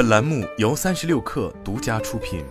本栏目由三十六氪独家出品。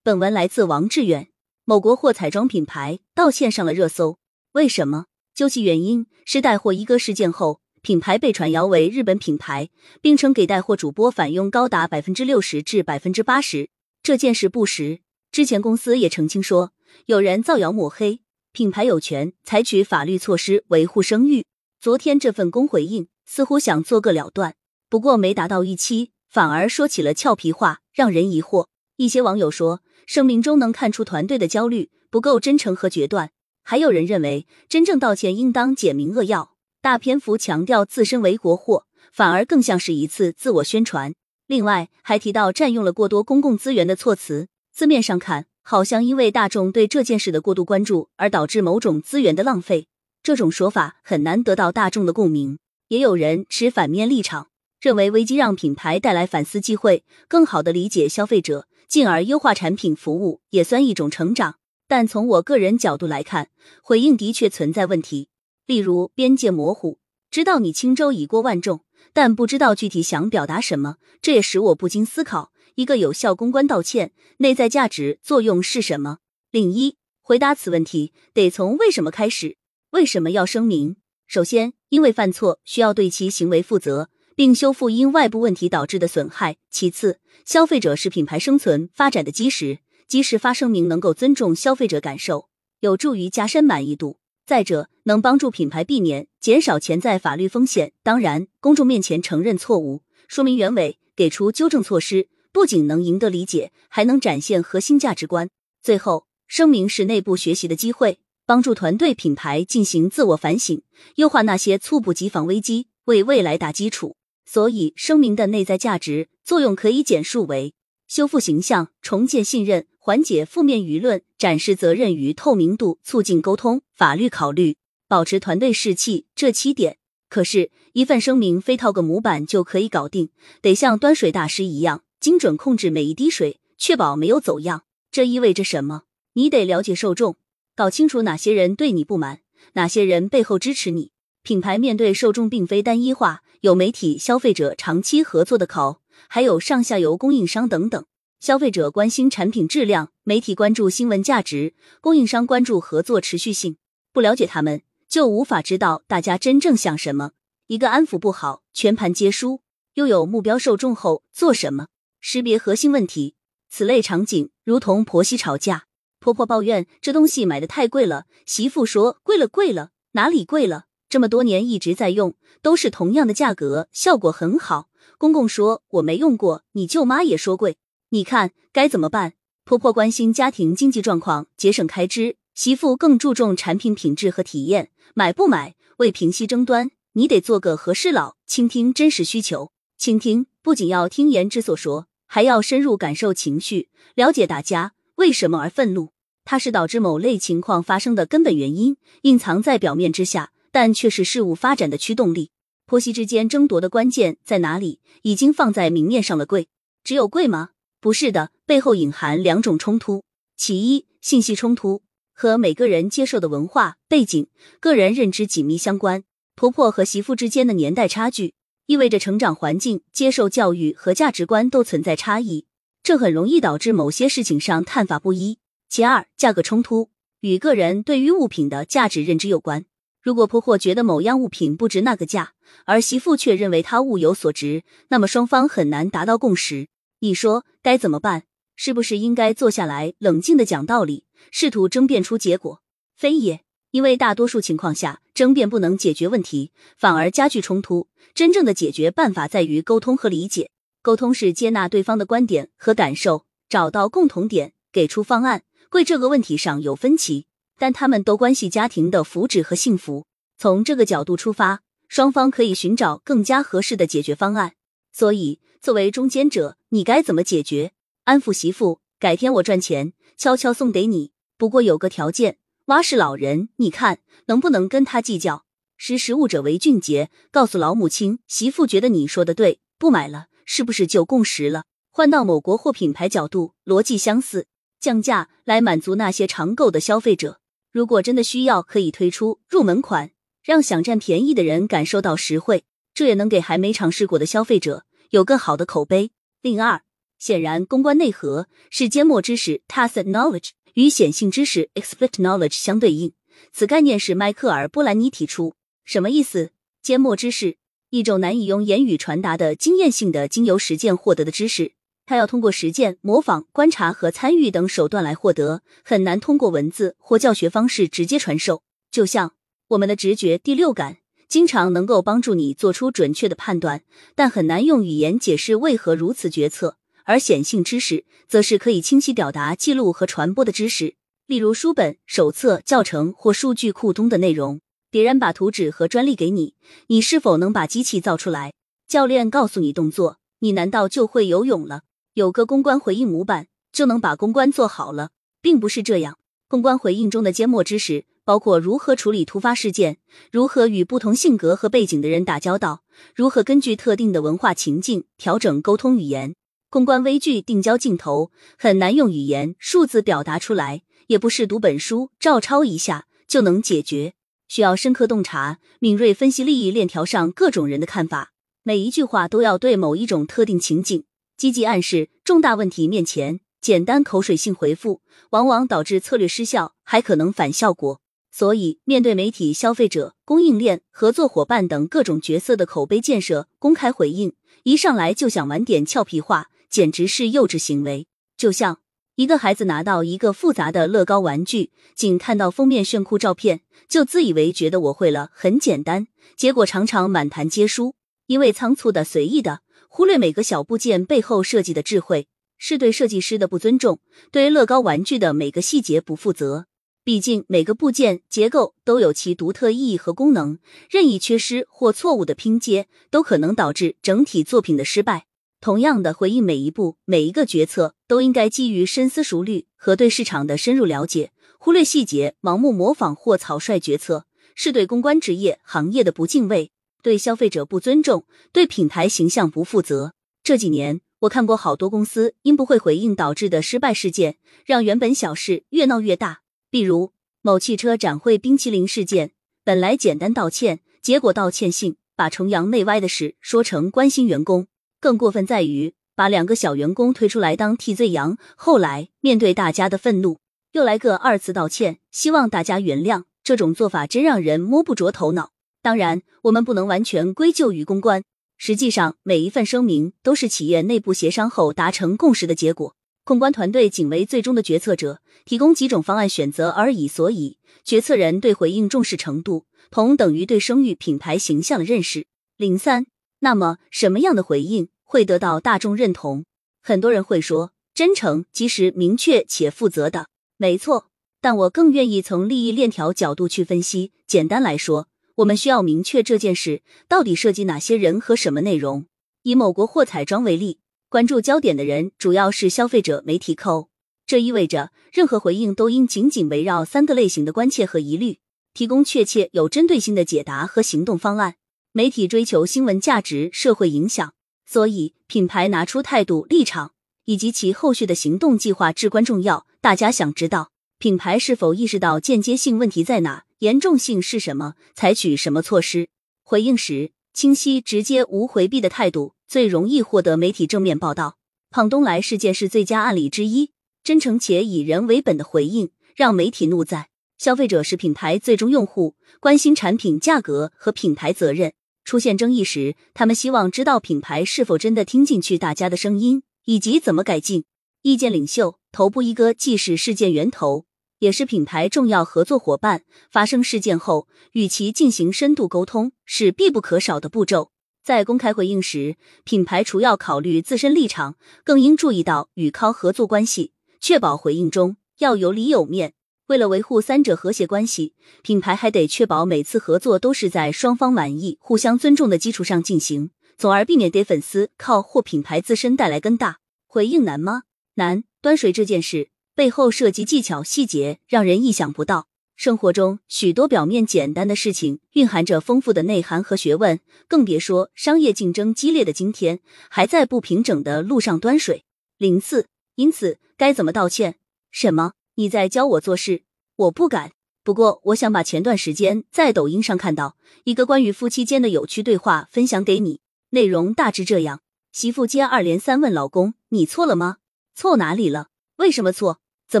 本文来自王志远。某国货彩妆品牌道歉上了热搜，为什么？究其原因，是带货一哥事件后，品牌被传谣为日本品牌，并称给带货主播返佣高达百分之六十至百分之八十。这件事不实。之前公司也澄清说，有人造谣抹黑，品牌有权采取法律措施维护声誉。昨天这份公回应似乎想做个了断，不过没达到预期，反而说起了俏皮话，让人疑惑。一些网友说，声明中能看出团队的焦虑不够真诚和决断。还有人认为，真正道歉应当简明扼要，大篇幅强调自身为国货，反而更像是一次自我宣传。另外，还提到占用了过多公共资源的措辞，字面上看，好像因为大众对这件事的过度关注而导致某种资源的浪费。这种说法很难得到大众的共鸣。也有人持反面立场，认为危机让品牌带来反思机会，更好的理解消费者。进而优化产品服务也算一种成长，但从我个人角度来看，回应的确存在问题。例如边界模糊，知道你轻舟已过万重，但不知道具体想表达什么，这也使我不禁思考：一个有效公关道歉内在价值作用是什么？另一，回答此问题得从为什么开始？为什么要声明？首先，因为犯错需要对其行为负责。并修复因外部问题导致的损害。其次，消费者是品牌生存发展的基石，及时发声明能够尊重消费者感受，有助于加深满意度。再者，能帮助品牌避免、减少潜在法律风险。当然，公众面前承认错误、说明原委、给出纠正措施，不仅能赢得理解，还能展现核心价值观。最后，声明是内部学习的机会，帮助团队品牌进行自我反省，优化那些猝不及防危机，为未来打基础。所以，声明的内在价值作用可以简述为修复形象、重建信任、缓解负面舆论、展示责任与透明度、促进沟通、法律考虑、保持团队士气这七点。可是，一份声明非套个模板就可以搞定，得像端水大师一样精准控制每一滴水，确保没有走样。这意味着什么？你得了解受众，搞清楚哪些人对你不满，哪些人背后支持你。品牌面对受众并非单一化。有媒体、消费者长期合作的考，还有上下游供应商等等。消费者关心产品质量，媒体关注新闻价值，供应商关注合作持续性。不了解他们，就无法知道大家真正想什么。一个安抚不好，全盘皆输。又有目标受众后做什么？识别核心问题。此类场景如同婆媳吵架，婆婆抱怨这东西买的太贵了，媳妇说贵了贵了，哪里贵了？这么多年一直在用，都是同样的价格，效果很好。公公说我没用过，你舅妈也说贵，你看该怎么办？婆婆关心家庭经济状况，节省开支；媳妇更注重产品品质和体验，买不买？为平息争端，你得做个和事佬，倾听真实需求。倾听不仅要听言之所说，还要深入感受情绪，了解大家为什么而愤怒，它是导致某类情况发生的根本原因，隐藏在表面之下。但却是事物发展的驱动力。婆媳之间争夺的关键在哪里？已经放在明面上了。贵，只有贵吗？不是的，背后隐含两种冲突。其一，信息冲突和每个人接受的文化背景、个人认知紧密相关。婆婆和媳妇之间的年代差距，意味着成长环境、接受教育和价值观都存在差异，这很容易导致某些事情上看法不一。其二，价格冲突与个人对于物品的价值认知有关。如果婆婆觉得某样物品不值那个价，而媳妇却认为它物有所值，那么双方很难达到共识。你说该怎么办？是不是应该坐下来冷静的讲道理，试图争辩出结果？非也，因为大多数情况下，争辩不能解决问题，反而加剧冲突。真正的解决办法在于沟通和理解。沟通是接纳对方的观点和感受，找到共同点，给出方案。贵这个问题上有分歧。但他们都关系家庭的福祉和幸福。从这个角度出发，双方可以寻找更加合适的解决方案。所以，作为中间者，你该怎么解决？安抚媳妇，改天我赚钱，悄悄送给你。不过有个条件，蛙是老人，你看能不能跟他计较？识时务者为俊杰。告诉老母亲，媳妇觉得你说的对，不买了，是不是就共识了？换到某国货品牌角度，逻辑相似，降价来满足那些常购的消费者。如果真的需要，可以推出入门款，让想占便宜的人感受到实惠。这也能给还没尝试过的消费者有更好的口碑。另二，显然公关内核是缄默知识 （tacit knowledge） 与显性知识 （explicit knowledge） 相对应。此概念是迈克尔·波兰尼提出。什么意思？缄默知识，一种难以用言语传达的经验性的、经由实践获得的知识。它要通过实践、模仿、观察和参与等手段来获得，很难通过文字或教学方式直接传授。就像我们的直觉、第六感，经常能够帮助你做出准确的判断，但很难用语言解释为何如此决策。而显性知识，则是可以清晰表达、记录和传播的知识，例如书本、手册、教程或数据库中的内容。别人把图纸和专利给你，你是否能把机器造出来？教练告诉你动作，你难道就会游泳了？有个公关回应模板就能把公关做好了，并不是这样。公关回应中的缄默知识包括如何处理突发事件，如何与不同性格和背景的人打交道，如何根据特定的文化情境调整沟通语言。公关微距定焦镜头很难用语言、数字表达出来，也不是读本书照抄一下就能解决。需要深刻洞察、敏锐分析利益链条上各种人的看法，每一句话都要对某一种特定情境积极暗示。重大问题面前，简单口水性回复往往导致策略失效，还可能反效果。所以，面对媒体、消费者、供应链、合作伙伴等各种角色的口碑建设，公开回应一上来就想玩点俏皮话，简直是幼稚行为。就像。一个孩子拿到一个复杂的乐高玩具，仅看到封面炫酷照片，就自以为觉得我会了，很简单。结果常常满盘皆输，因为仓促的、随意的，忽略每个小部件背后设计的智慧，是对设计师的不尊重，对乐高玩具的每个细节不负责。毕竟每个部件结构都有其独特意义和功能，任意缺失或错误的拼接，都可能导致整体作品的失败。同样的，回应每一步、每一个决策都应该基于深思熟虑和对市场的深入了解。忽略细节、盲目模仿或草率决策，是对公关职业行业的不敬畏，对消费者不尊重，对品牌形象不负责。这几年，我看过好多公司因不会回应导致的失败事件，让原本小事越闹越大。比如某汽车展会冰淇淋事件，本来简单道歉，结果道歉信把崇洋媚外的事说成关心员工。更过分在于把两个小员工推出来当替罪羊，后来面对大家的愤怒，又来个二次道歉，希望大家原谅。这种做法真让人摸不着头脑。当然，我们不能完全归咎于公关，实际上每一份声明都是企业内部协商后达成共识的结果。公关团队仅为最终的决策者提供几种方案选择而已，所以决策人对回应重视程度同等于对声誉品牌形象的认识。零三，那么什么样的回应？会得到大众认同。很多人会说，真诚、及时、明确且负责的，没错。但我更愿意从利益链条角度去分析。简单来说，我们需要明确这件事到底涉及哪些人和什么内容。以某国货彩妆为例，关注焦点的人主要是消费者、媒体、扣。这意味着，任何回应都应紧紧围绕三个类型的关切和疑虑，提供确切、有针对性的解答和行动方案。媒体追求新闻价值、社会影响。所以，品牌拿出态度、立场以及其后续的行动计划至关重要。大家想知道，品牌是否意识到间接性问题在哪，严重性是什么，采取什么措施？回应时，清晰、直接、无回避的态度最容易获得媒体正面报道。胖东来事件是最佳案例之一。真诚且以人为本的回应，让媒体怒赞。消费者是品牌最终用户，关心产品价格和品牌责任。出现争议时，他们希望知道品牌是否真的听进去大家的声音，以及怎么改进。意见领袖头部一哥既是事件源头，也是品牌重要合作伙伴。发生事件后，与其进行深度沟通是必不可少的步骤。在公开回应时，品牌除要考虑自身立场，更应注意到与靠合作关系，确保回应中要有理有面。为了维护三者和谐关系，品牌还得确保每次合作都是在双方满意、互相尊重的基础上进行，从而避免给粉丝靠或品牌自身带来更大。回应难吗？难。端水这件事背后涉及技巧细节，让人意想不到。生活中许多表面简单的事情，蕴含着丰富的内涵和学问，更别说商业竞争激烈的今天，还在不平整的路上端水。零四，因此该怎么道歉？什么？你在教我做事，我不敢。不过，我想把前段时间在抖音上看到一个关于夫妻间的有趣对话分享给你。内容大致这样：媳妇接二连三问老公：“你错了吗？错哪里了？为什么错？怎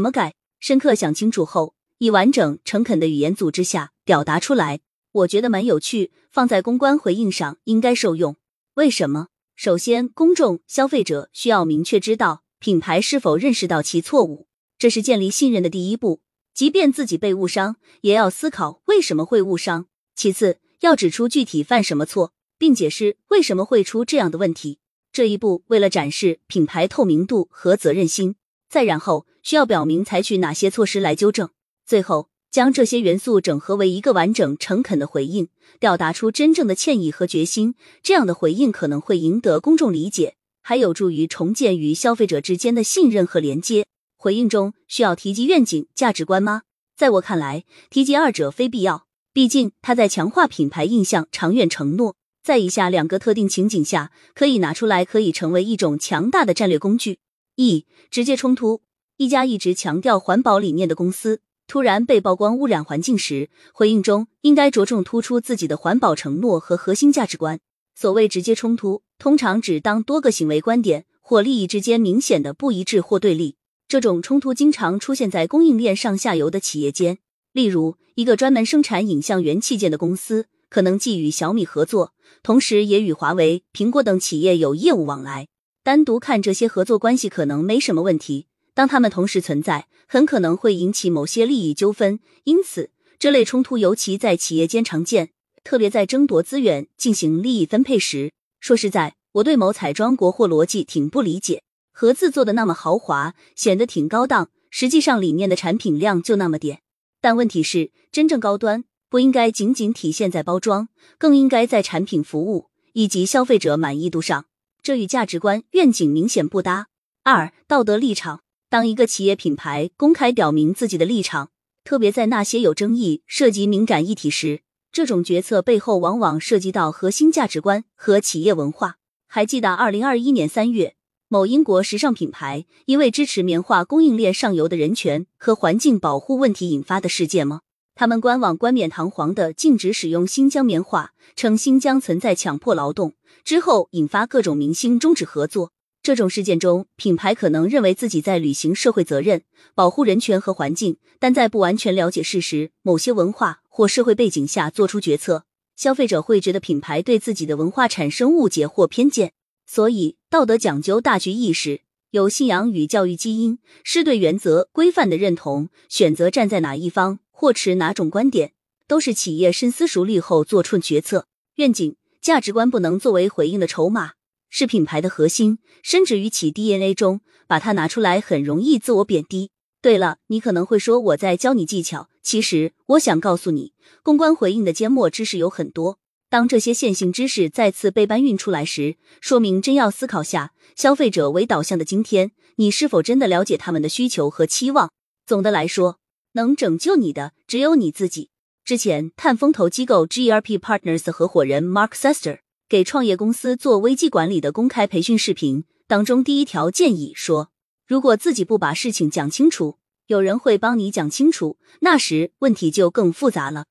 么改？”深刻想清楚后，以完整诚恳的语言组织下表达出来。我觉得蛮有趣，放在公关回应上应该受用。为什么？首先，公众消费者需要明确知道品牌是否认识到其错误，这是建立信任的第一步。即便自己被误伤，也要思考为什么会误伤。其次，要指出具体犯什么错，并解释为什么会出这样的问题。这一步为了展示品牌透明度和责任心。再然后，需要表明采取哪些措施来纠正。最后，将这些元素整合为一个完整、诚恳的回应，表达出真正的歉意和决心。这样的回应可能会赢得公众理解，还有助于重建与消费者之间的信任和连接。回应中需要提及愿景、价值观吗？在我看来，提及二者非必要。毕竟它在强化品牌印象、长远承诺。在以下两个特定情景下，可以拿出来，可以成为一种强大的战略工具。一、直接冲突：一家一直强调环保理念的公司，突然被曝光污染环境时，回应中应该着重突出自己的环保承诺和核心价值观。所谓直接冲突，通常指当多个行为观点或利益之间明显的不一致或对立。这种冲突经常出现在供应链上下游的企业间。例如，一个专门生产影像元器件的公司，可能既与小米合作，同时也与华为、苹果等企业有业务往来。单独看这些合作关系可能没什么问题，当他们同时存在，很可能会引起某些利益纠纷。因此，这类冲突尤其在企业间常见，特别在争夺资源、进行利益分配时。说实在，我对某彩妆国货逻辑挺不理解。盒子做的那么豪华，显得挺高档，实际上里面的产品量就那么点。但问题是，真正高端不应该仅仅体现在包装，更应该在产品服务以及消费者满意度上。这与价值观愿景明显不搭。二、道德立场。当一个企业品牌公开表明自己的立场，特别在那些有争议、涉及敏感议题时，这种决策背后往往涉及到核心价值观和企业文化。还记得二零二一年三月？某英国时尚品牌因为支持棉花供应链上游的人权和环境保护问题引发的事件吗？他们官网冠冕堂皇的禁止使用新疆棉花，称新疆存在强迫劳动，之后引发各种明星终止合作。这种事件中，品牌可能认为自己在履行社会责任，保护人权和环境，但在不完全了解事实、某些文化或社会背景下做出决策，消费者会觉得品牌对自己的文化产生误解或偏见。所以，道德讲究大局意识，有信仰与教育基因，是对原则规范的认同，选择站在哪一方或持哪种观点，都是企业深思熟虑后做出决策。愿景、价值观不能作为回应的筹码，是品牌的核心，深植于其 DNA 中。把它拿出来，很容易自我贬低。对了，你可能会说我在教你技巧，其实我想告诉你，公关回应的缄默知识有很多。当这些线性知识再次被搬运出来时，说明真要思考下，消费者为导向的今天，你是否真的了解他们的需求和期望？总的来说，能拯救你的只有你自己。之前，探风投机构 GRP Partners 合伙人 Mark Sester 给创业公司做危机管理的公开培训视频当中，第一条建议说：如果自己不把事情讲清楚，有人会帮你讲清楚，那时问题就更复杂了。